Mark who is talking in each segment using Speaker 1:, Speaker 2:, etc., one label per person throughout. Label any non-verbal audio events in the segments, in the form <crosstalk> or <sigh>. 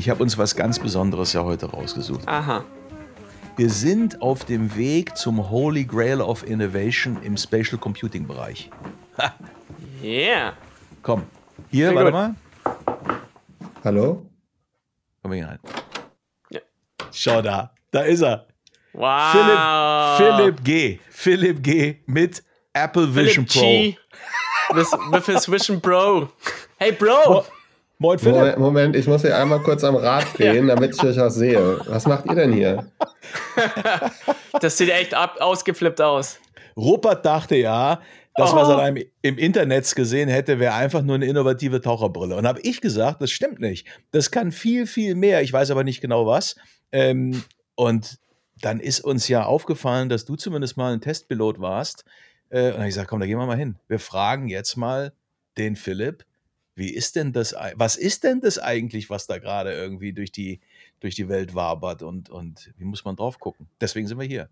Speaker 1: Ich habe uns was ganz Besonderes ja heute rausgesucht.
Speaker 2: Aha.
Speaker 1: Wir sind auf dem Weg zum Holy Grail of Innovation im Spatial Computing Bereich.
Speaker 2: Yeah.
Speaker 1: Komm, hier,
Speaker 2: Sehr
Speaker 1: warte
Speaker 2: gut.
Speaker 1: mal.
Speaker 3: Hallo?
Speaker 1: Komm hier rein.
Speaker 2: Ja.
Speaker 1: Schau da, da ist er.
Speaker 2: Wow.
Speaker 1: Philipp, Philipp G. Philipp G. mit Apple Vision
Speaker 2: Philipp
Speaker 1: Pro.
Speaker 2: G. <laughs> With, with his Vision Pro. <laughs> Hey, Bro.
Speaker 1: Moin Philipp.
Speaker 3: Moment, Moment, ich muss hier einmal kurz am Rad <laughs> drehen, damit ich euch auch sehe. Was macht ihr denn hier? <laughs>
Speaker 2: Das sieht echt ab, ausgeflippt aus.
Speaker 1: Rupert dachte ja, das,
Speaker 2: Oh.
Speaker 1: was er da im, im Internet gesehen hätte, wäre einfach nur eine innovative Taucherbrille. Und habe ich gesagt, das stimmt nicht. Das kann viel, viel mehr. Ich weiß aber nicht genau was. Ähm, und dann ist uns ja aufgefallen, dass du zumindest mal ein Testpilot warst. Äh, und dann habe ich gesagt, komm, da gehen wir mal hin. Wir fragen jetzt mal den Philipp, wie ist denn das, was ist denn das eigentlich, was da gerade irgendwie durch die, durch die Welt wabert und, und wie muss man drauf gucken? Deswegen sind wir hier.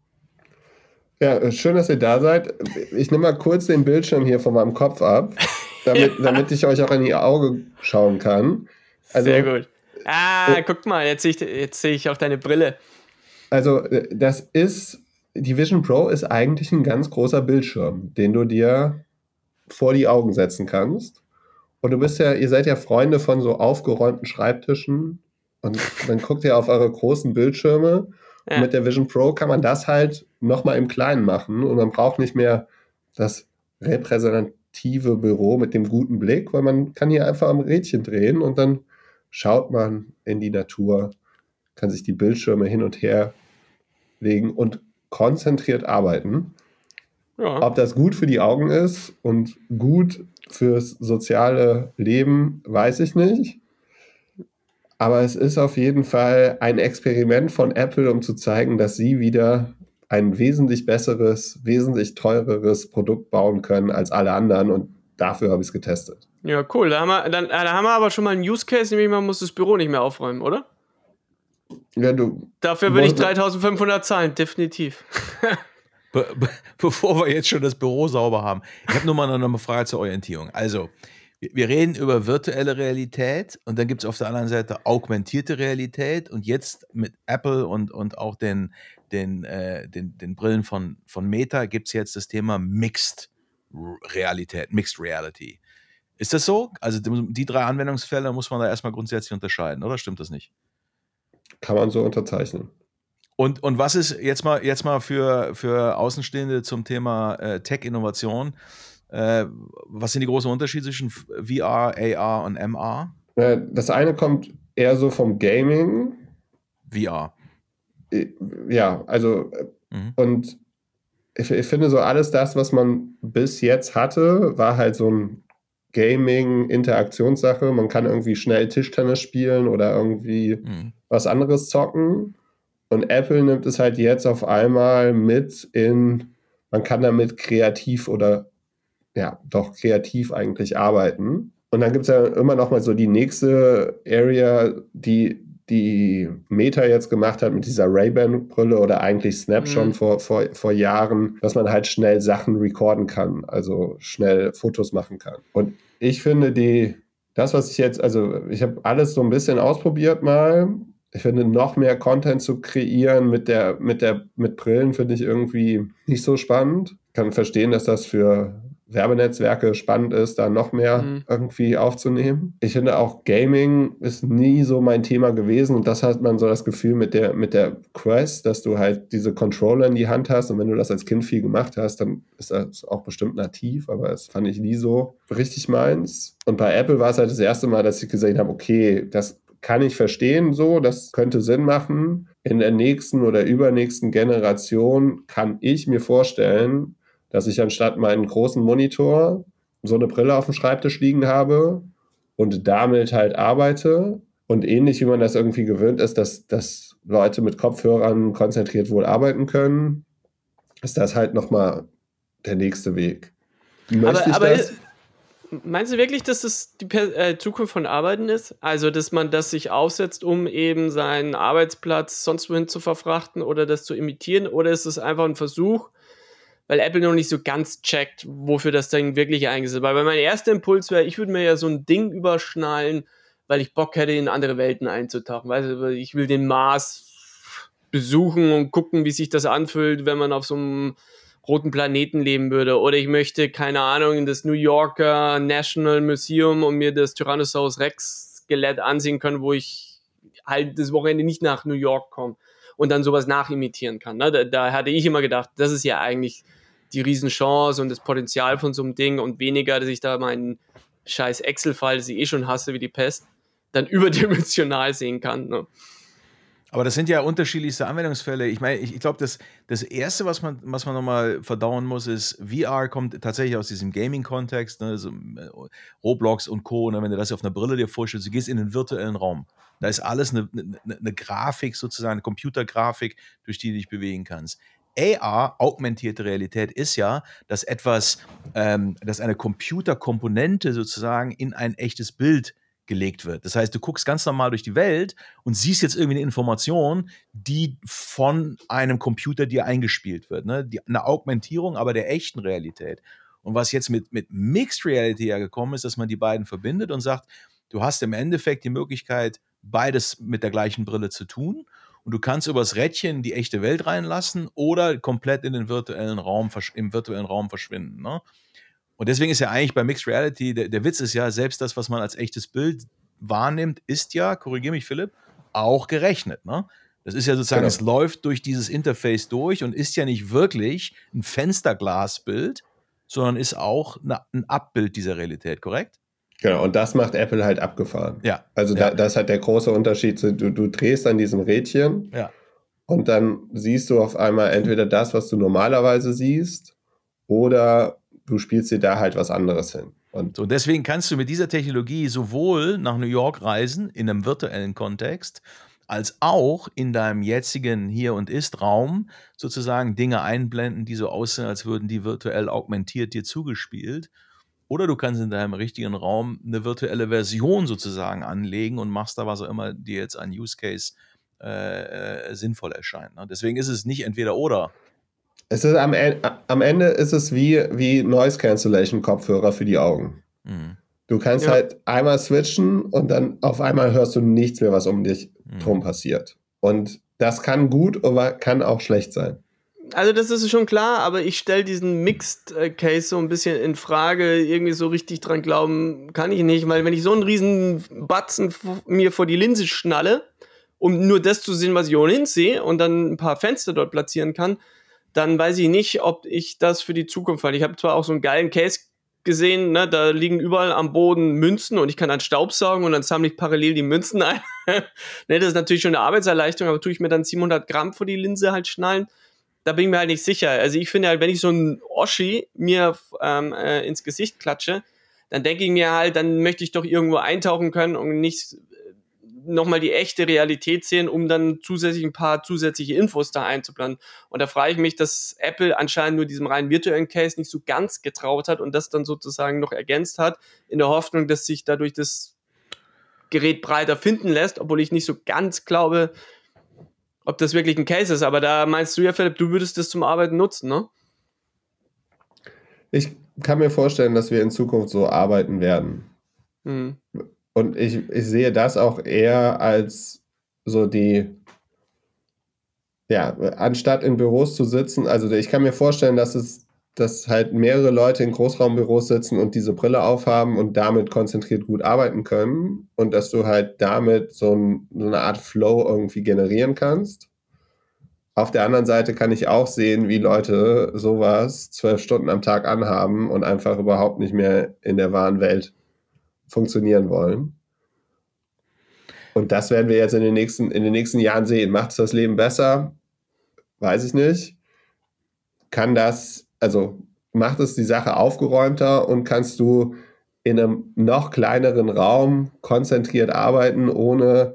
Speaker 3: Ja, schön, dass ihr da seid. Ich nehme mal kurz den Bildschirm hier von meinem Kopf ab, <laughs> damit, damit ich euch auch in die Augen schauen kann. Also,
Speaker 2: Sehr gut. Ah, guck mal, jetzt sehe ich, jetzt sehe ich auch deine Brille.
Speaker 3: Also, äh, das ist, die Vision Pro ist eigentlich ein ganz großer Bildschirm, den du dir vor die Augen setzen kannst. Und du bist ja, ihr seid ja Freunde von so aufgeräumten Schreibtischen. Und dann guckt ihr auf eure großen Bildschirme.
Speaker 2: Ja.
Speaker 3: Und mit der Vision Pro kann man das halt nochmal im Kleinen machen. Und man braucht nicht mehr das repräsentative Büro mit dem guten Blick, weil man kann hier einfach am Rädchen drehen und dann schaut man in die Natur, kann sich die Bildschirme hin und her legen und konzentriert arbeiten.
Speaker 2: Ja.
Speaker 3: Ob das gut für die Augen ist und gut fürs soziale Leben, weiß ich nicht. Aber es ist auf jeden Fall ein Experiment von Apple, um zu zeigen, dass sie wieder ein wesentlich besseres, wesentlich teureres Produkt bauen können als alle anderen. Und dafür habe ich es getestet.
Speaker 2: Ja, cool. Da haben, wir, dann, da haben wir aber schon mal einen Use Case, nämlich man muss das Büro nicht mehr aufräumen, oder?
Speaker 3: Ja, du,
Speaker 2: Dafür würde ich
Speaker 3: Wollen wir-
Speaker 2: 3500 zahlen, definitiv. <laughs>
Speaker 1: Be be <laughs> bevor wir jetzt schon das Büro sauber haben, ich habe nur mal noch eine Frage zur Orientierung. Also, wir, reden über virtuelle Realität und dann gibt es auf der anderen Seite augmentierte Realität und jetzt mit Apple und, und auch den, den, äh, den, den Brillen von, von Meta gibt es jetzt das Thema Mixed Realität, Mixed Reality. Ist das so? Also die drei Anwendungsfälle muss man da erstmal grundsätzlich unterscheiden, oder stimmt das nicht?
Speaker 3: kann man so unterzeichnen.
Speaker 1: Und, und was ist jetzt mal, jetzt mal für, für Außenstehende zum Thema äh, Tech-Innovation? Äh, was sind die großen Unterschiede zwischen VR, AR und MR?
Speaker 3: Äh, Das eine kommt eher so vom Gaming.
Speaker 1: VR.
Speaker 3: Ja, also
Speaker 1: Mhm.
Speaker 3: Und ich, ich finde so alles das, was man bis jetzt hatte, war halt so ein Gaming-Interaktionssache. Man kann irgendwie schnell Tischtennis spielen oder irgendwie
Speaker 1: Mhm.
Speaker 3: was anderes zocken. Und Apple nimmt es halt jetzt auf einmal mit in, man kann damit kreativ oder ja, doch kreativ eigentlich arbeiten. Und dann gibt es ja immer noch mal so die nächste Area, die die Meta jetzt gemacht hat mit dieser Ray-Ban-Brille oder eigentlich Snap
Speaker 2: Mhm.
Speaker 3: schon vor, vor, vor Jahren, dass man halt schnell Sachen recorden kann, also schnell Fotos machen kann. Und ich finde die, das, was ich jetzt, also ich habe alles so ein bisschen ausprobiert mal. Ich finde, noch mehr Content zu kreieren mit der, mit der, mit Brillen finde ich irgendwie nicht so spannend. Kann verstehen, dass das für Werbenetzwerke spannend ist, da noch mehr
Speaker 2: Mhm.
Speaker 3: irgendwie aufzunehmen. Ich finde auch Gaming ist nie so mein Thema gewesen und das hat man so das Gefühl mit der, mit der Quest, dass du halt diese Controller in die Hand hast und wenn du das als Kind viel gemacht hast, dann ist das auch bestimmt nativ, aber das fand ich nie so richtig meins. Und bei Apple war es halt das erste Mal, dass ich gesehen habe, okay, das kann ich verstehen so, das könnte Sinn machen. In der nächsten oder übernächsten Generation kann ich mir vorstellen, dass ich anstatt meinen großen Monitor so eine Brille auf dem Schreibtisch liegen habe und damit halt arbeite. Und ähnlich wie man das irgendwie gewöhnt ist, dass, dass Leute mit Kopfhörern konzentriert wohl arbeiten können, ist das halt nochmal der nächste Weg. Möchte
Speaker 2: Aber,
Speaker 3: ich
Speaker 2: aber
Speaker 3: das?
Speaker 2: Meinst du wirklich, dass das die äh, Zukunft von Arbeiten ist? Also, dass man das sich aufsetzt, um eben seinen Arbeitsplatz sonst wohin zu verfrachten oder das zu imitieren? Oder ist es einfach ein Versuch, weil Apple noch nicht so ganz checkt, wofür das Ding wirklich eingesetzt wird? Weil mein erster Impuls wäre, ich würde mir ja so ein Ding überschnallen, weil ich Bock hätte, in andere Welten einzutauchen. Weißt du, ich will den Mars besuchen und gucken, wie sich das anfühlt, wenn man auf so einem roten Planeten leben würde. Oder ich möchte, keine Ahnung, in das New Yorker National Museum und mir das Tyrannosaurus Rex Skelett ansehen können, wo ich halt das Wochenende nicht nach New York komme und dann sowas nachimitieren kann. Ne? Da, da hatte ich immer gedacht, das ist ja eigentlich die Riesenchance und das Potenzial von so einem Ding und weniger, dass ich da meinen scheiß Excel-File, das ich eh schon hasse wie die Pest, dann <laughs> überdimensional sehen kann. Ne?
Speaker 1: Aber das sind ja unterschiedlichste Anwendungsfälle. Ich meine, ich, ich glaube, das, das Erste, was man, was man nochmal verdauen muss, ist, VR kommt tatsächlich aus diesem Gaming-Kontext, ne, so, äh, Roblox und Co. Ne, wenn du das auf einer Brille dir vorstellst, du gehst in den virtuellen Raum. Da ist alles eine, eine, eine Grafik, sozusagen, eine Computergrafik, durch die du dich bewegen kannst. AR, augmentierte Realität, ist ja, dass etwas, ähm, dass eine Computerkomponente sozusagen in ein echtes Bild gelegt wird. Das heißt, du guckst ganz normal durch die Welt und siehst jetzt irgendwie eine Information, die von einem Computer dir eingespielt wird. Ne? Die, eine Augmentierung aber der echten Realität. Und was jetzt mit, mit Mixed Reality ja gekommen ist, dass man die beiden verbindet und sagt, du hast im Endeffekt die Möglichkeit, beides mit der gleichen Brille zu tun. Und du kannst übers Rädchen die echte Welt reinlassen oder komplett in den virtuellen Raum, im virtuellen Raum verschwinden. Ne? Und deswegen ist ja eigentlich bei Mixed Reality, der, der Witz ist ja, selbst das, was man als echtes Bild wahrnimmt, ist ja, korrigiere mich Philipp, auch gerechnet. Ne? Das ist ja sozusagen, genau. es läuft durch dieses Interface durch und ist ja nicht wirklich ein Fensterglasbild, sondern ist auch eine, ein Abbild dieser Realität, korrekt?
Speaker 3: Genau, und das macht Apple halt abgefahren.
Speaker 1: Ja.
Speaker 3: Also
Speaker 1: ja.
Speaker 3: Da, das hat der große Unterschied. Du, du drehst an diesem Rädchen
Speaker 1: ja.
Speaker 3: und dann siehst du auf einmal entweder das, was du normalerweise siehst, oder du spielst dir da halt was anderes hin.
Speaker 1: Und so, deswegen kannst du mit dieser Technologie sowohl nach New York reisen, in einem virtuellen Kontext, als auch in deinem jetzigen Hier- und Ist-Raum sozusagen Dinge einblenden, die so aussehen, als würden die virtuell augmentiert dir zugespielt. Oder du kannst in deinem richtigen Raum eine virtuelle Version sozusagen anlegen und machst da was auch immer dir jetzt an Use Case äh, äh sinnvoll erscheint. Ne? Deswegen ist es nicht entweder oder,
Speaker 3: es ist am, am Ende ist es wie, wie Noise Cancellation Kopfhörer für die Augen. Mhm. Du kannst ja. halt einmal switchen und dann auf einmal hörst du nichts mehr, was um dich mhm. drum passiert. Und das kann gut, aber kann auch schlecht sein.
Speaker 2: Also das ist schon klar, aber ich stelle diesen Mixed äh, Case so ein bisschen in Frage. Irgendwie so richtig dran glauben kann ich nicht, weil wenn ich so einen riesen Batzen mir vor die Linse schnalle, um nur das zu sehen, was ich ohnehin sehe und dann ein paar Fenster dort platzieren kann, dann weiß ich nicht, ob ich das für die Zukunft weil Ich habe zwar auch so einen geilen Case gesehen, ne, da liegen überall am Boden Münzen und ich kann dann Staub saugen und dann sammle ich parallel die Münzen ein. <laughs> ne, das ist natürlich schon eine Arbeitserleichterung, aber tue ich mir dann 700 Gramm vor die Linse halt schnallen, da bin ich mir halt nicht sicher. Also ich finde halt, wenn ich so einen Oschi mir ähm, äh, ins Gesicht klatsche, dann denke ich mir halt, dann möchte ich doch irgendwo eintauchen können und nicht nochmal die echte Realität sehen, um dann zusätzlich ein paar zusätzliche Infos da einzuplanen. Und da frage ich mich, dass Apple anscheinend nur diesem rein virtuellen Case nicht so ganz getraut hat und das dann sozusagen noch ergänzt hat, in der Hoffnung, dass sich dadurch das Gerät breiter finden lässt, obwohl ich nicht so ganz glaube, ob das wirklich ein Case ist. Aber da meinst du ja, Philipp, du würdest das zum Arbeiten nutzen, ne?
Speaker 3: Ich kann mir vorstellen, dass wir in Zukunft so arbeiten werden. Hm. Und ich, ich sehe das auch eher als so die, ja, anstatt in Büros zu sitzen, also ich kann mir vorstellen, dass es, dass halt mehrere Leute in Großraumbüros sitzen und diese Brille aufhaben und damit konzentriert gut arbeiten können und dass du halt damit so, ein, so eine Art Flow irgendwie generieren kannst. Auf der anderen Seite kann ich auch sehen, wie Leute sowas zwölf Stunden am Tag anhaben und einfach überhaupt nicht mehr in der wahren Welt funktionieren wollen. Und das werden wir jetzt in den nächsten, in den nächsten Jahren sehen. Macht es das Leben besser? Weiß ich nicht. Kann das, also macht es die Sache aufgeräumter und kannst du in einem noch kleineren Raum konzentriert arbeiten, ohne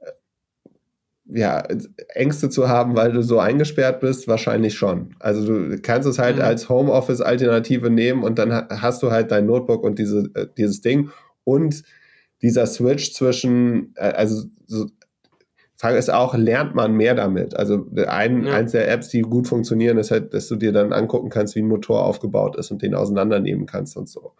Speaker 3: äh, ja, Ängste zu haben, weil du so eingesperrt bist, wahrscheinlich schon. Also du kannst es halt mhm. als Homeoffice-Alternative nehmen und dann hast du halt dein Notebook und diese, äh, dieses Ding und dieser Switch zwischen, äh, also so, Frage ist auch, lernt man mehr damit? Also ein, ja. eins der Apps, die gut funktionieren, ist halt, dass du dir dann angucken kannst, wie ein Motor aufgebaut ist und den auseinandernehmen kannst und so.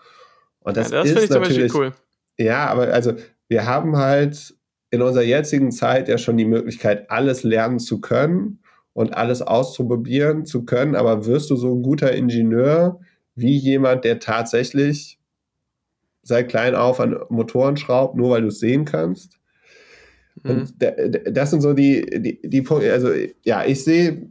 Speaker 3: Und das, ja, das ist natürlich cool. Ja, aber also wir haben halt in unserer jetzigen Zeit ja schon die Möglichkeit, alles lernen zu können und alles auszuprobieren zu können. Aber wirst du so ein guter Ingenieur wie jemand, der tatsächlich seit klein auf an Motoren schraubt, nur weil du es sehen kannst? Mhm. Und das sind so die, die, die Punkte. Also, ja, ich sehe,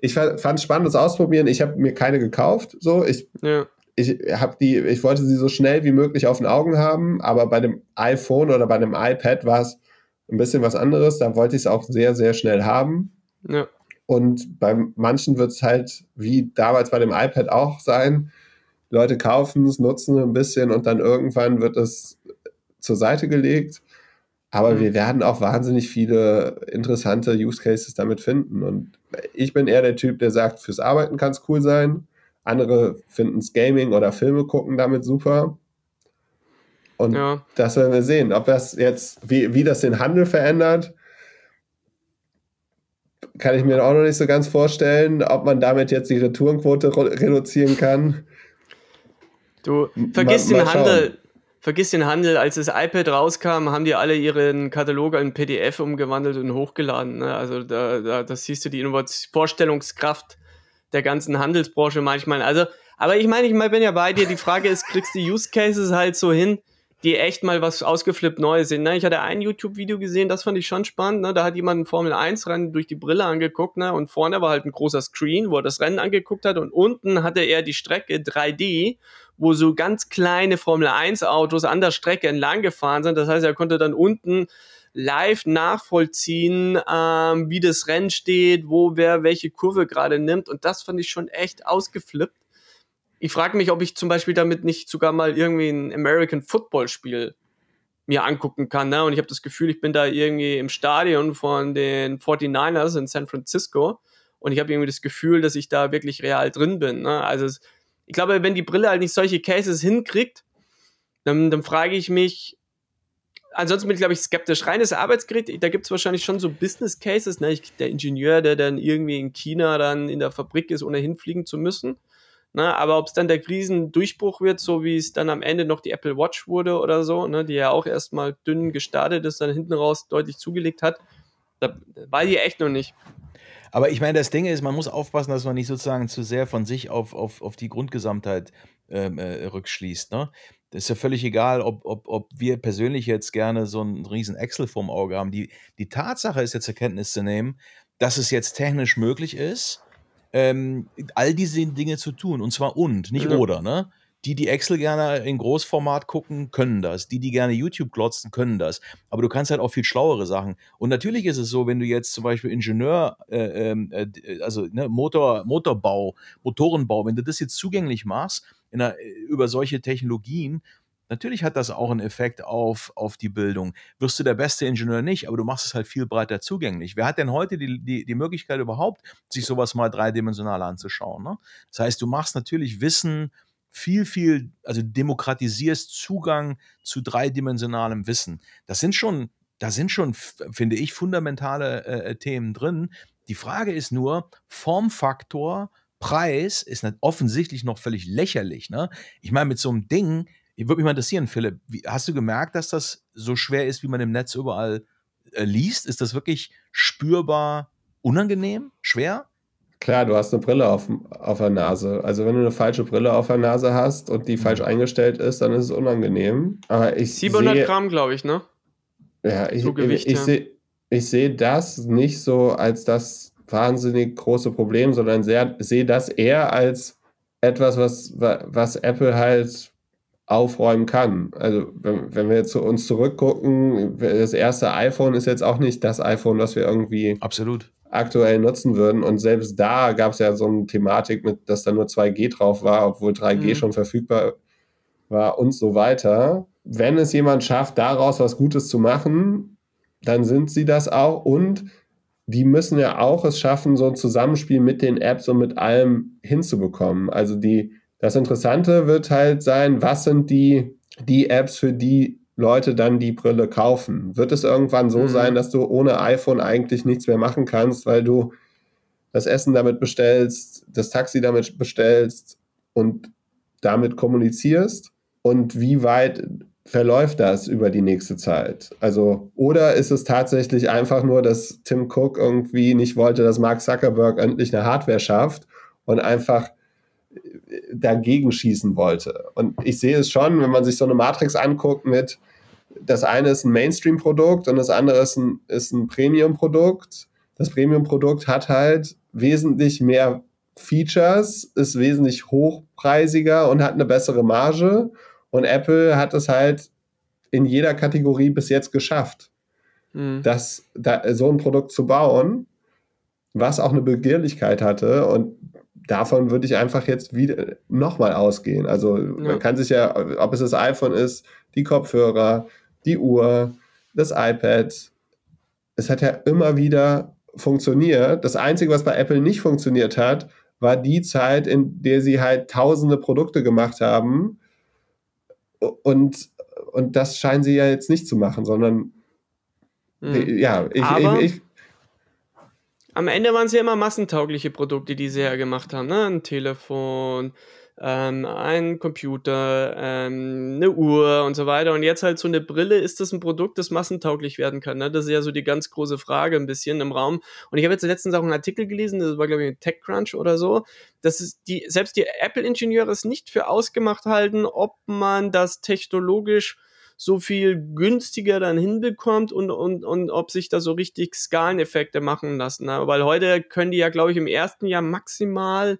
Speaker 3: ich fand es spannend, das ausprobieren. Ich habe mir keine gekauft. So, ich, ja. ich habe die, ich wollte sie so schnell wie möglich auf den Augen haben, aber bei dem iPhone oder bei dem iPad war es ein bisschen was anderes. Da wollte ich es auch sehr, sehr schnell haben. Ja. Und bei manchen wird es halt wie damals bei dem iPad auch sein. Leute kaufen es, nutzen ein bisschen und dann irgendwann wird es zur Seite gelegt. Aber mhm. wir werden auch wahnsinnig viele interessante Use Cases damit finden. Und ich bin eher der Typ, der sagt, fürs Arbeiten kann es cool sein. Andere finden es Gaming oder Filme gucken damit super. Und ja. das werden wir sehen. Ob das jetzt, wie, wie das den Handel verändert, kann ich mir auch noch nicht so ganz vorstellen, ob man damit jetzt die Retourenquote reduzieren kann.
Speaker 2: Du vergisst mal, mal den Handel, vergiss den Handel. Als das iPad rauskam, haben die alle ihren Katalog in PDF umgewandelt und hochgeladen. Ne? Also da, da, da siehst du die Innovation Vorstellungskraft der ganzen Handelsbranche manchmal. Also, aber ich meine, ich bin ja bei dir. Die Frage ist, kriegst du Use Cases halt so hin, die echt mal was ausgeflippt Neues sind. Ne? Ich hatte ein YouTube-Video gesehen, das fand ich schon spannend. Ne? Da hat jemand ein Formel 1-Rennen durch die Brille angeguckt ne? und vorne war halt ein großer Screen, wo er das Rennen angeguckt hat und unten hatte er die Strecke 3D wo so ganz kleine Formel 1 Autos an der Strecke entlang gefahren sind. Das heißt, er konnte dann unten live nachvollziehen, ähm, wie das Rennen steht, wo wer welche Kurve gerade nimmt. Und das fand ich schon echt ausgeflippt. Ich frage mich, ob ich zum Beispiel damit nicht sogar mal irgendwie ein American Football Spiel mir angucken kann. Ne? Und ich habe das Gefühl, ich bin da irgendwie im Stadion von den 49ers in San Francisco. Und ich habe irgendwie das Gefühl, dass ich da wirklich real drin bin. Ne? Also es, ich glaube, wenn die Brille halt nicht solche Cases hinkriegt, dann, dann frage ich mich, ansonsten bin ich, glaube ich, skeptisch. Reines Arbeitsgerät, da gibt es wahrscheinlich schon so Business Cases, ne? Ich, der Ingenieur, der dann irgendwie in China dann in der Fabrik ist, ohne hinfliegen zu müssen. Ne? Aber ob es dann der Krisendurchbruch wird, so wie es dann am Ende noch die Apple Watch wurde oder so, ne? die ja auch erstmal dünn gestartet ist, dann hinten raus deutlich zugelegt hat, da weiß ich echt noch nicht.
Speaker 1: Aber ich meine, das Ding ist, man muss aufpassen, dass man nicht sozusagen zu sehr von sich auf, auf, auf die Grundgesamtheit ähm, äh, rückschließt. Ne? Das ist ja völlig egal, ob, ob, ob wir persönlich jetzt gerne so einen riesen Excel vorm Auge haben. Die, die Tatsache ist jetzt zur Kenntnis zu nehmen, dass es jetzt technisch möglich ist, ähm, all diese Dinge zu tun. Und zwar und, nicht ja. oder. Ne? Die, die Excel gerne in Großformat gucken, können das. Die, die gerne YouTube glotzen, können das. Aber du kannst halt auch viel schlauere Sachen. Und natürlich ist es so, wenn du jetzt zum Beispiel Ingenieur, äh, ähm, äh, also ne, Motor, Motorbau, Motorenbau, wenn du das jetzt zugänglich machst einer, über solche Technologien, Natürlich hat das auch einen Effekt auf, auf die Bildung. Wirst du der beste Ingenieur nicht, aber du machst es halt viel breiter zugänglich. Wer hat denn heute die, die, die Möglichkeit überhaupt, sich sowas mal dreidimensional anzuschauen? Ne? Das heißt, du machst natürlich Wissen viel, viel, also demokratisierst Zugang zu dreidimensionalem Wissen. Das sind schon, da sind schon, finde ich, fundamentale äh, äh, Themen drin. Die Frage ist nur, Formfaktor, Preis ist offensichtlich noch völlig lächerlich. Ne? Ich meine, mit so einem Ding, würde mich mal interessieren, Philipp, wie, hast du gemerkt, dass das so schwer ist, wie man im Netz überall äh, liest? Ist das wirklich spürbar unangenehm, schwer?
Speaker 3: Klar, du hast eine Brille auf, auf der Nase. Also wenn du eine falsche Brille auf der Nase hast und die falsch mhm. eingestellt ist, dann ist es unangenehm. Aber ich
Speaker 2: 700 sehe, Gramm, glaube ich, ne?
Speaker 3: Ja, ich, so Gewicht, ich, ich, ja. sehe ich sehe das nicht so als das wahnsinnig große Problem, sondern sehe das eher als etwas, was, was Apple halt aufräumen kann. Also wenn, wenn wir zu uns zurückgucken, das erste iPhone ist jetzt auch nicht das iPhone, was wir irgendwie
Speaker 1: Absolut
Speaker 3: aktuell nutzen würden. Und selbst da gab es ja so eine Thematik mit, dass da nur 2G drauf war, obwohl 3G mhm. schon verfügbar war und so weiter. Wenn es jemand schafft, daraus was Gutes zu machen, dann sind sie das auch. Und die müssen ja auch es schaffen, so ein Zusammenspiel mit den Apps und mit allem hinzubekommen. Also die, das Interessante wird halt sein, was sind die, die Apps, für die Leute dann die Brille kaufen? Wird es irgendwann so mhm. sein, dass du ohne iPhone eigentlich nichts mehr machen kannst, weil du das Essen damit bestellst, das Taxi damit bestellst und damit kommunizierst? Und wie weit verläuft das über die nächste Zeit? Also, oder ist es tatsächlich einfach nur, dass Tim Cook irgendwie nicht wollte, dass Mark Zuckerberg endlich eine Hardware schafft und einfach dagegen schießen wollte? Und ich sehe es schon, wenn man sich so eine Matrix anguckt mit, das eine ist ein Mainstream-Produkt und das andere ist ein, ist ein Premium-Produkt. Das Premium-Produkt hat halt wesentlich mehr Features, ist wesentlich hochpreisiger und hat eine bessere Marge. Und Apple hat es halt in jeder Kategorie bis jetzt geschafft, mhm. das, da, so ein Produkt zu bauen, was auch eine Begehrlichkeit hatte. Und davon würde ich einfach jetzt wieder nochmal ausgehen. Also ja. man kann sich ja, ob es das iPhone ist, die Kopfhörer, die Uhr, das iPad, es hat ja immer wieder funktioniert. Das Einzige, was bei Apple nicht funktioniert hat, war die Zeit, in der sie halt tausende Produkte gemacht haben. Und, und das scheinen sie ja jetzt nicht zu machen, sondern mhm. ja, ich, ich, ich
Speaker 2: am Ende waren es ja immer massentaugliche Produkte, die sie ja gemacht haben. Ne? Ein Telefon, ähm, ein Computer, ähm, eine Uhr und so weiter. Und jetzt halt so eine Brille, ist das ein Produkt, das massentauglich werden kann? Ne? Das ist ja so die ganz große Frage ein bisschen im Raum. Und ich habe jetzt letztens auch einen Artikel gelesen, das war glaube ich TechCrunch oder so, dass es die, selbst die Apple-Ingenieure es nicht für ausgemacht halten, ob man das technologisch so viel günstiger dann hinbekommt und, und, und ob sich da so richtig Skaleneffekte machen lassen. Ne? Weil heute können die ja, glaube ich, im ersten Jahr maximal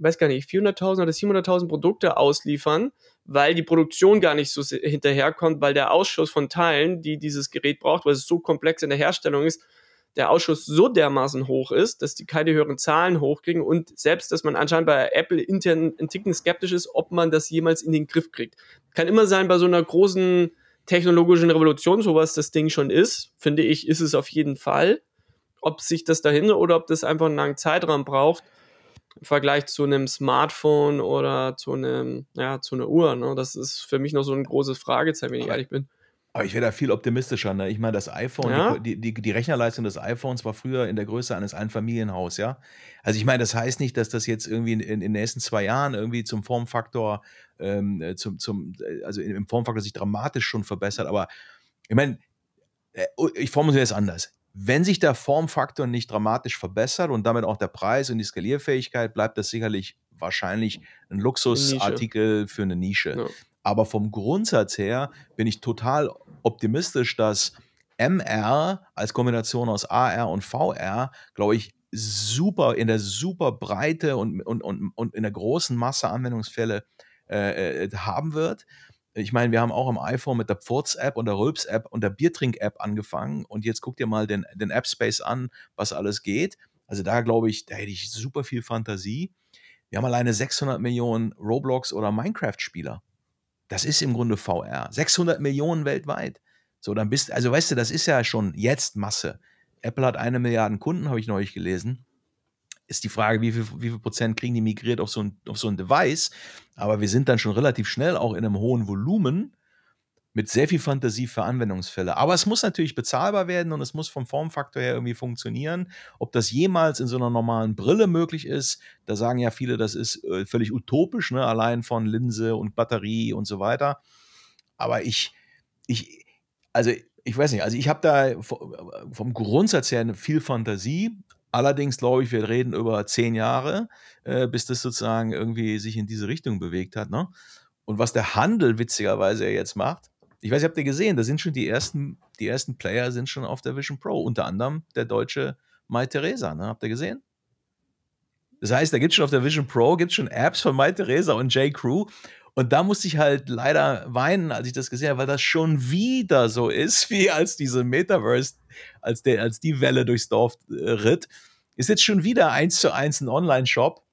Speaker 2: weiß gar nicht, 400.000 oder 700.000 Produkte ausliefern, weil die Produktion gar nicht so hinterherkommt, weil der Ausschuss von Teilen, die dieses Gerät braucht, weil es so komplex in der Herstellung ist, der Ausschuss so dermaßen hoch ist, dass die keine höheren Zahlen hochkriegen und selbst, dass man anscheinend bei Apple intern ein Ticken skeptisch ist, ob man das jemals in den Griff kriegt. Kann immer sein, bei so einer großen technologischen Revolution, sowas das Ding schon ist, finde ich, ist es auf jeden Fall. Ob sich das dahin oder ob das einfach einen langen Zeitraum braucht, im Vergleich zu einem Smartphone oder zu einem, ja, zu einer Uhr. Ne? Das ist für mich noch so ein großes Fragezeichen, wenn ich ehrlich bin.
Speaker 1: Aber ich wäre da viel optimistischer. Ne? Ich meine, das iPhone, ja? die, die, die, Rechnerleistung des iPhones war früher in der Größe eines Einfamilienhaus, ja. Also ich meine, das heißt nicht, dass das jetzt irgendwie in, in, in den nächsten zwei Jahren irgendwie zum Formfaktor, ähm, äh, zum, zum, äh, also im Formfaktor sich dramatisch schon verbessert. Aber ich meine, äh, oh, ich formuliere es anders wenn sich der Formfaktor nicht dramatisch verbessert und damit auch der Preis und die Skalierfähigkeit, bleibt das sicherlich wahrscheinlich ein Luxusartikel für eine Nische. Ja. Aber vom Grundsatz her bin ich total optimistisch, dass MR als Kombination aus AR und VR, glaube ich, super in der super Breite und, und, und, und in der großen Masse Anwendungsfälle äh, äh haben wird ich meine, wir haben auch am iPhone mit der Pfurz-App und der Rülps-App und der Biertrink-App angefangen und jetzt guck dir mal den, den App-Space an, was alles geht. Also da glaube ich, da hätte ich super viel Fantasie. Wir haben alleine 600 Millionen Roblox- oder Minecraft-Spieler. Das ist im Grunde VR. 600 Millionen weltweit. So, dann bist, also weißt du, das ist ja schon jetzt Masse. Apple hat eine Milliarde Kunden, habe ich neulich gelesen ist die Frage, wie viel, wie viel Prozent kriegen die migriert auf so, ein, auf so ein Device. Aber wir sind dann schon relativ schnell auch in einem hohen Volumen mit sehr viel Fantasie für Anwendungsfälle. Aber es muss natürlich bezahlbar werden und es muss vom Formfaktor her irgendwie funktionieren. Ob das jemals in so einer normalen Brille möglich ist, da sagen ja viele, das ist äh, völlig utopisch, ne? allein von Linse und Batterie und so weiter. Aber ich, ich, also ich weiß nicht, also ich habe da vom Grundsatz her viel Fantasie, Allerdings glaube ich, wir reden über zehn Jahre, äh, bis das sozusagen irgendwie sich in diese Richtung bewegt hat. Ne? Und was der Handel witzigerweise jetzt macht, ich weiß, ihr habt ihr gesehen, da sind schon die ersten, die ersten Player sind schon auf der Vision Pro, unter anderem der deutsche Mai Theresa, ne? habt ihr gesehen? Das heißt, da gibt es schon auf der Vision Pro, gibt schon Apps von Mai Theresa und J. Crew und da musste ich halt leider weinen, als ich das gesehen habe, weil das schon wieder so ist, <laughs> wie als diese Metaverse, als, der, als die Welle durchs Dorf äh, ritt. Ist jetzt schon wieder eins zu eins ein Online-Shop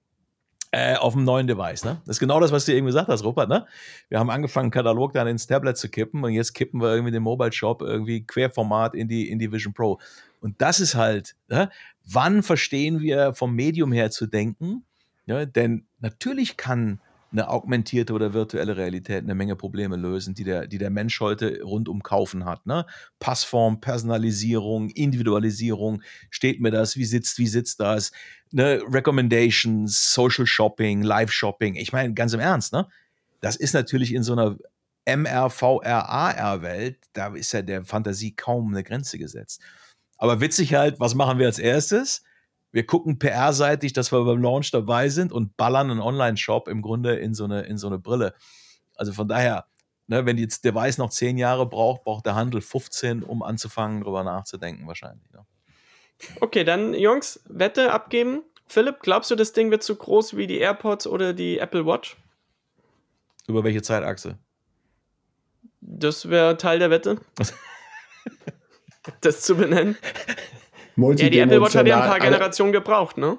Speaker 1: äh, auf dem neuen Device. Ne? Das ist genau das, was du eben gesagt hast, Rupert. Ne? Wir haben angefangen, Katalog dann ins Tablet zu kippen und jetzt kippen wir irgendwie den Mobile Shop irgendwie Querformat in die, in die Vision Pro. Und das ist halt, ne? wann verstehen wir vom Medium her zu denken? Ja, denn natürlich kann eine augmentierte oder virtuelle Realität eine Menge Probleme lösen, die der, die der Mensch heute rund um Kaufen hat. Ne? Passform, Personalisierung, Individualisierung, steht mir das, wie sitzt, wie sitzt das, ne? Recommendations, Social Shopping, Live Shopping. Ich meine, ganz im Ernst, ne? Das ist natürlich in so einer MRVRAR-Welt, da ist ja der Fantasie kaum eine Grenze gesetzt. Aber witzig halt, was machen wir als erstes? Wir gucken PR-seitig, dass wir beim Launch dabei sind und ballern einen Online-Shop im Grunde in so eine, in so eine Brille. Also von daher, ne, wenn jetzt Device noch zehn Jahre braucht, braucht der Handel 15, um anzufangen, darüber nachzudenken, wahrscheinlich. Ne?
Speaker 2: Okay, dann Jungs, Wette abgeben. Philipp, glaubst du, das Ding wird so groß wie die AirPods oder die Apple Watch?
Speaker 1: Über welche Zeitachse?
Speaker 2: Das wäre Teil der Wette. <laughs> das zu benennen. Ja, die Apple Watch hat ja ein paar Generationen gebraucht, ne?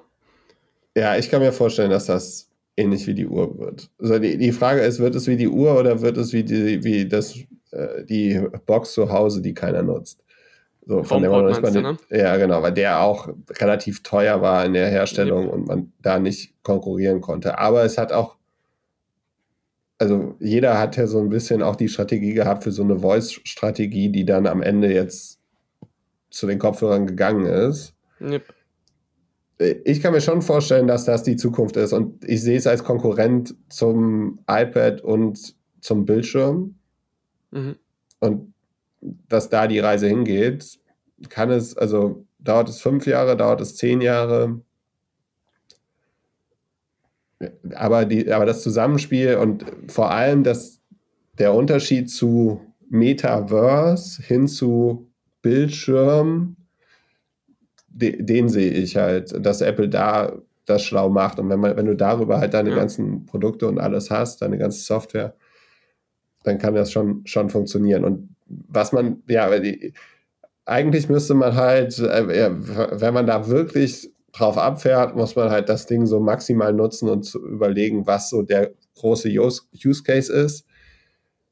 Speaker 3: Ja, ich kann mir vorstellen, dass das ähnlich wie die Uhr wird. Also die, die Frage ist, wird es wie die Uhr oder wird es wie die, wie das, äh, die Box zu Hause, die keiner nutzt? So, von der man man, ne? Ja, genau, weil der auch relativ teuer war in der Herstellung ja. und man da nicht konkurrieren konnte. Aber es hat auch, also jeder hat ja so ein bisschen auch die Strategie gehabt für so eine Voice-Strategie, die dann am Ende jetzt zu den Kopfhörern gegangen ist. Yep. Ich kann mir schon vorstellen, dass das die Zukunft ist und ich sehe es als Konkurrent zum iPad und zum Bildschirm. Mhm. Und dass da die Reise hingeht, kann es, also dauert es fünf Jahre, dauert es zehn Jahre. Aber, die, aber das Zusammenspiel und vor allem das, der Unterschied zu Metaverse hin zu Bildschirm, de, den sehe ich halt, dass Apple da das schlau macht. Und wenn, man, wenn du darüber halt deine ja. ganzen Produkte und alles hast, deine ganze Software, dann kann das schon, schon funktionieren. Und was man, ja, eigentlich müsste man halt, äh, wenn man da wirklich drauf abfährt, muss man halt das Ding so maximal nutzen und zu überlegen, was so der große Use, Use Case ist.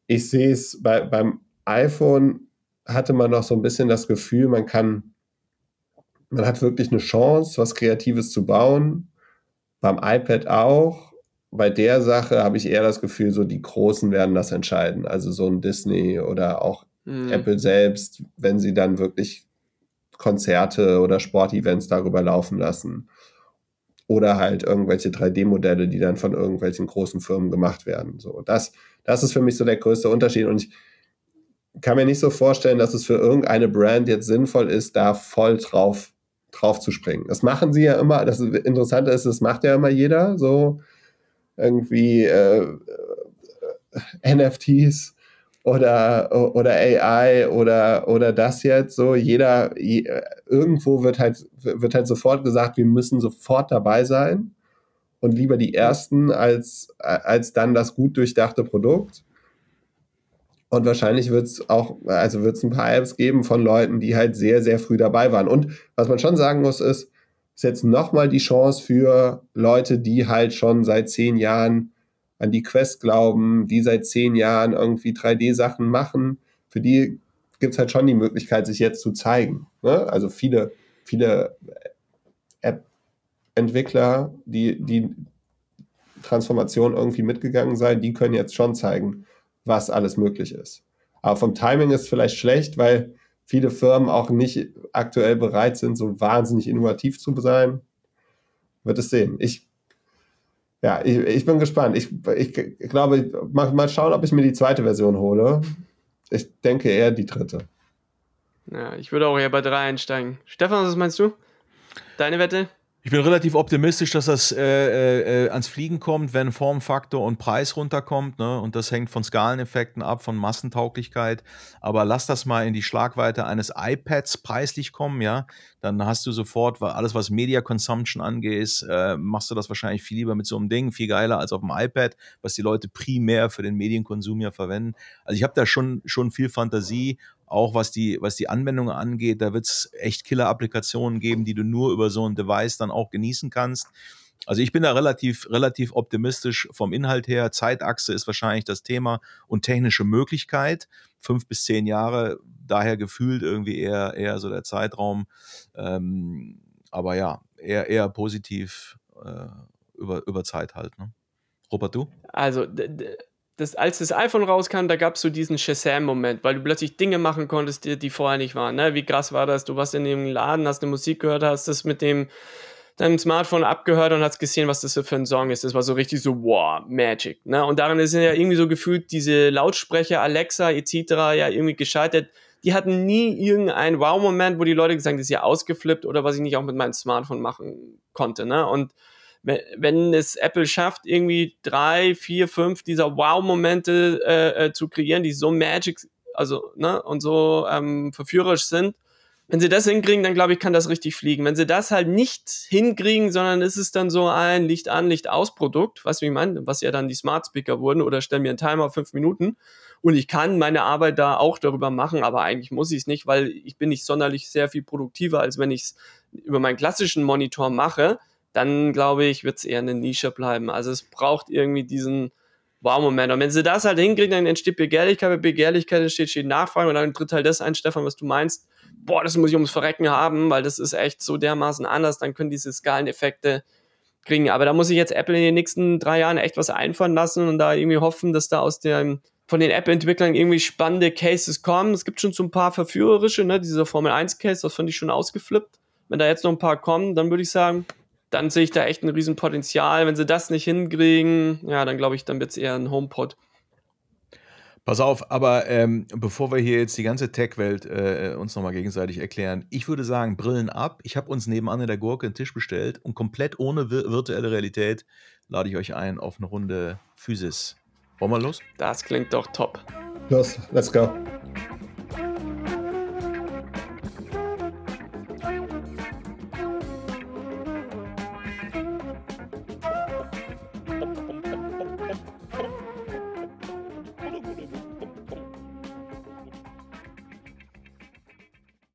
Speaker 3: Ich sehe es bei, beim iPhone hatte man noch so ein bisschen das Gefühl, man kann, man hat wirklich eine Chance, was Kreatives zu bauen. Beim iPad auch. Bei der Sache habe ich eher das Gefühl, so die Großen werden das entscheiden. Also so ein Disney oder auch mhm. Apple selbst, wenn sie dann wirklich Konzerte oder Sportevents darüber laufen lassen. Oder halt irgendwelche 3D-Modelle, die dann von irgendwelchen großen Firmen gemacht werden. So, das, das ist für mich so der größte Unterschied. Und ich kann mir nicht so vorstellen, dass es für irgendeine Brand jetzt sinnvoll ist, da voll drauf, drauf zu springen. Das machen sie ja immer. Das Interessante ist, das macht ja immer jeder. So irgendwie äh, NFTs oder, oder AI oder, oder das jetzt so. Jeder, irgendwo wird halt, wird halt sofort gesagt, wir müssen sofort dabei sein und lieber die Ersten als, als dann das gut durchdachte Produkt. Und wahrscheinlich wird es auch, also wird es ein paar Apps geben von Leuten, die halt sehr, sehr früh dabei waren. Und was man schon sagen muss, ist, ist jetzt nochmal die Chance für Leute, die halt schon seit zehn Jahren an die Quest glauben, die seit zehn Jahren irgendwie 3D-Sachen machen, für die gibt es halt schon die Möglichkeit, sich jetzt zu zeigen. Ne? Also viele, viele App-Entwickler, die die Transformation irgendwie mitgegangen sein, die können jetzt schon zeigen, was alles möglich ist. Aber vom Timing ist vielleicht schlecht, weil viele Firmen auch nicht aktuell bereit sind, so wahnsinnig innovativ zu sein. Wird es sehen. Ich ja, ich, ich bin gespannt. Ich, ich, ich glaube, mal, mal schauen, ob ich mir die zweite Version hole. Ich denke eher die dritte.
Speaker 2: Ja, ich würde auch eher bei drei einsteigen. Stefan, was meinst du? Deine Wette?
Speaker 1: Ich bin relativ optimistisch, dass das äh, äh, ans Fliegen kommt, wenn Formfaktor und Preis runterkommt. Ne? Und das hängt von Skaleneffekten ab, von Massentauglichkeit. Aber lass das mal in die Schlagweite eines iPads preislich kommen, ja. Dann hast du sofort alles, was Media Consumption angeht, äh, machst du das wahrscheinlich viel lieber mit so einem Ding, viel geiler als auf dem iPad, was die Leute primär für den Medienkonsum ja verwenden. Also ich habe da schon, schon viel Fantasie auch was die, was die Anwendungen angeht, da wird es echt Killer-Applikationen geben, die du nur über so ein Device dann auch genießen kannst. Also ich bin da relativ, relativ optimistisch vom Inhalt her. Zeitachse ist wahrscheinlich das Thema und technische Möglichkeit. Fünf bis zehn Jahre, daher gefühlt irgendwie eher, eher so der Zeitraum. Ähm, aber ja, eher, eher positiv äh, über, über Zeit halt. Ne? Robert, du?
Speaker 2: Also das, als das iPhone rauskam, da gab es so diesen Shazam-Moment, weil du plötzlich Dinge machen konntest, die, die vorher nicht waren. Ne? Wie krass war das? Du warst in dem Laden, hast eine Musik gehört, hast das mit dem deinem Smartphone abgehört und hast gesehen, was das für ein Song ist. Das war so richtig so, wow, Magic. Ne? Und daran ist ja irgendwie so gefühlt diese Lautsprecher, Alexa etc. ja irgendwie gescheitert. Die hatten nie irgendeinen Wow-Moment, wo die Leute gesagt haben, das ist ja ausgeflippt oder was ich nicht auch mit meinem Smartphone machen konnte. Ne? Und wenn es Apple schafft, irgendwie drei, vier, fünf dieser Wow-Momente äh, äh, zu kreieren, die so magic, also ne, und so ähm, verführerisch sind, wenn sie das hinkriegen, dann glaube ich, kann das richtig fliegen. Wenn sie das halt nicht hinkriegen, sondern ist es dann so ein Licht an, Licht aus Produkt, was ich meine, was ja dann die Smart Speaker wurden oder stellen mir einen Timer fünf Minuten und ich kann meine Arbeit da auch darüber machen, aber eigentlich muss ich es nicht, weil ich bin nicht sonderlich sehr viel produktiver, als wenn ich es über meinen klassischen Monitor mache. Dann glaube ich, wird es eher eine Nische bleiben. Also es braucht irgendwie diesen Wow-Moment. Und wenn sie das halt hinkriegen, dann entsteht Begehrlichkeit, bei Begehrlichkeit entsteht steht Nachfrage und dann tritt halt das ein, Stefan, was du meinst boah, das muss ich ums Verrecken haben, weil das ist echt so dermaßen anders, dann können diese Skaleneffekte kriegen. Aber da muss ich jetzt Apple in den nächsten drei Jahren echt was einfallen lassen und da irgendwie hoffen, dass da aus dem von den App-Entwicklern irgendwie spannende Cases kommen. Es gibt schon so ein paar verführerische, ne? Dieser Formel 1-Case, das fand ich schon ausgeflippt. Wenn da jetzt noch ein paar kommen, dann würde ich sagen, dann sehe ich da echt ein Riesenpotenzial. Wenn sie das nicht hinkriegen, ja, dann glaube ich, dann wird es eher ein HomePod.
Speaker 1: Pass auf, aber ähm, bevor wir hier jetzt die ganze Tech-Welt äh, uns nochmal gegenseitig erklären, ich würde sagen, Brillen ab. Ich habe uns nebenan in der Gurke einen Tisch bestellt und komplett ohne vir virtuelle Realität lade ich euch ein auf eine Runde Physis. Wollen wir los?
Speaker 2: Das klingt doch top.
Speaker 3: Los, let's go.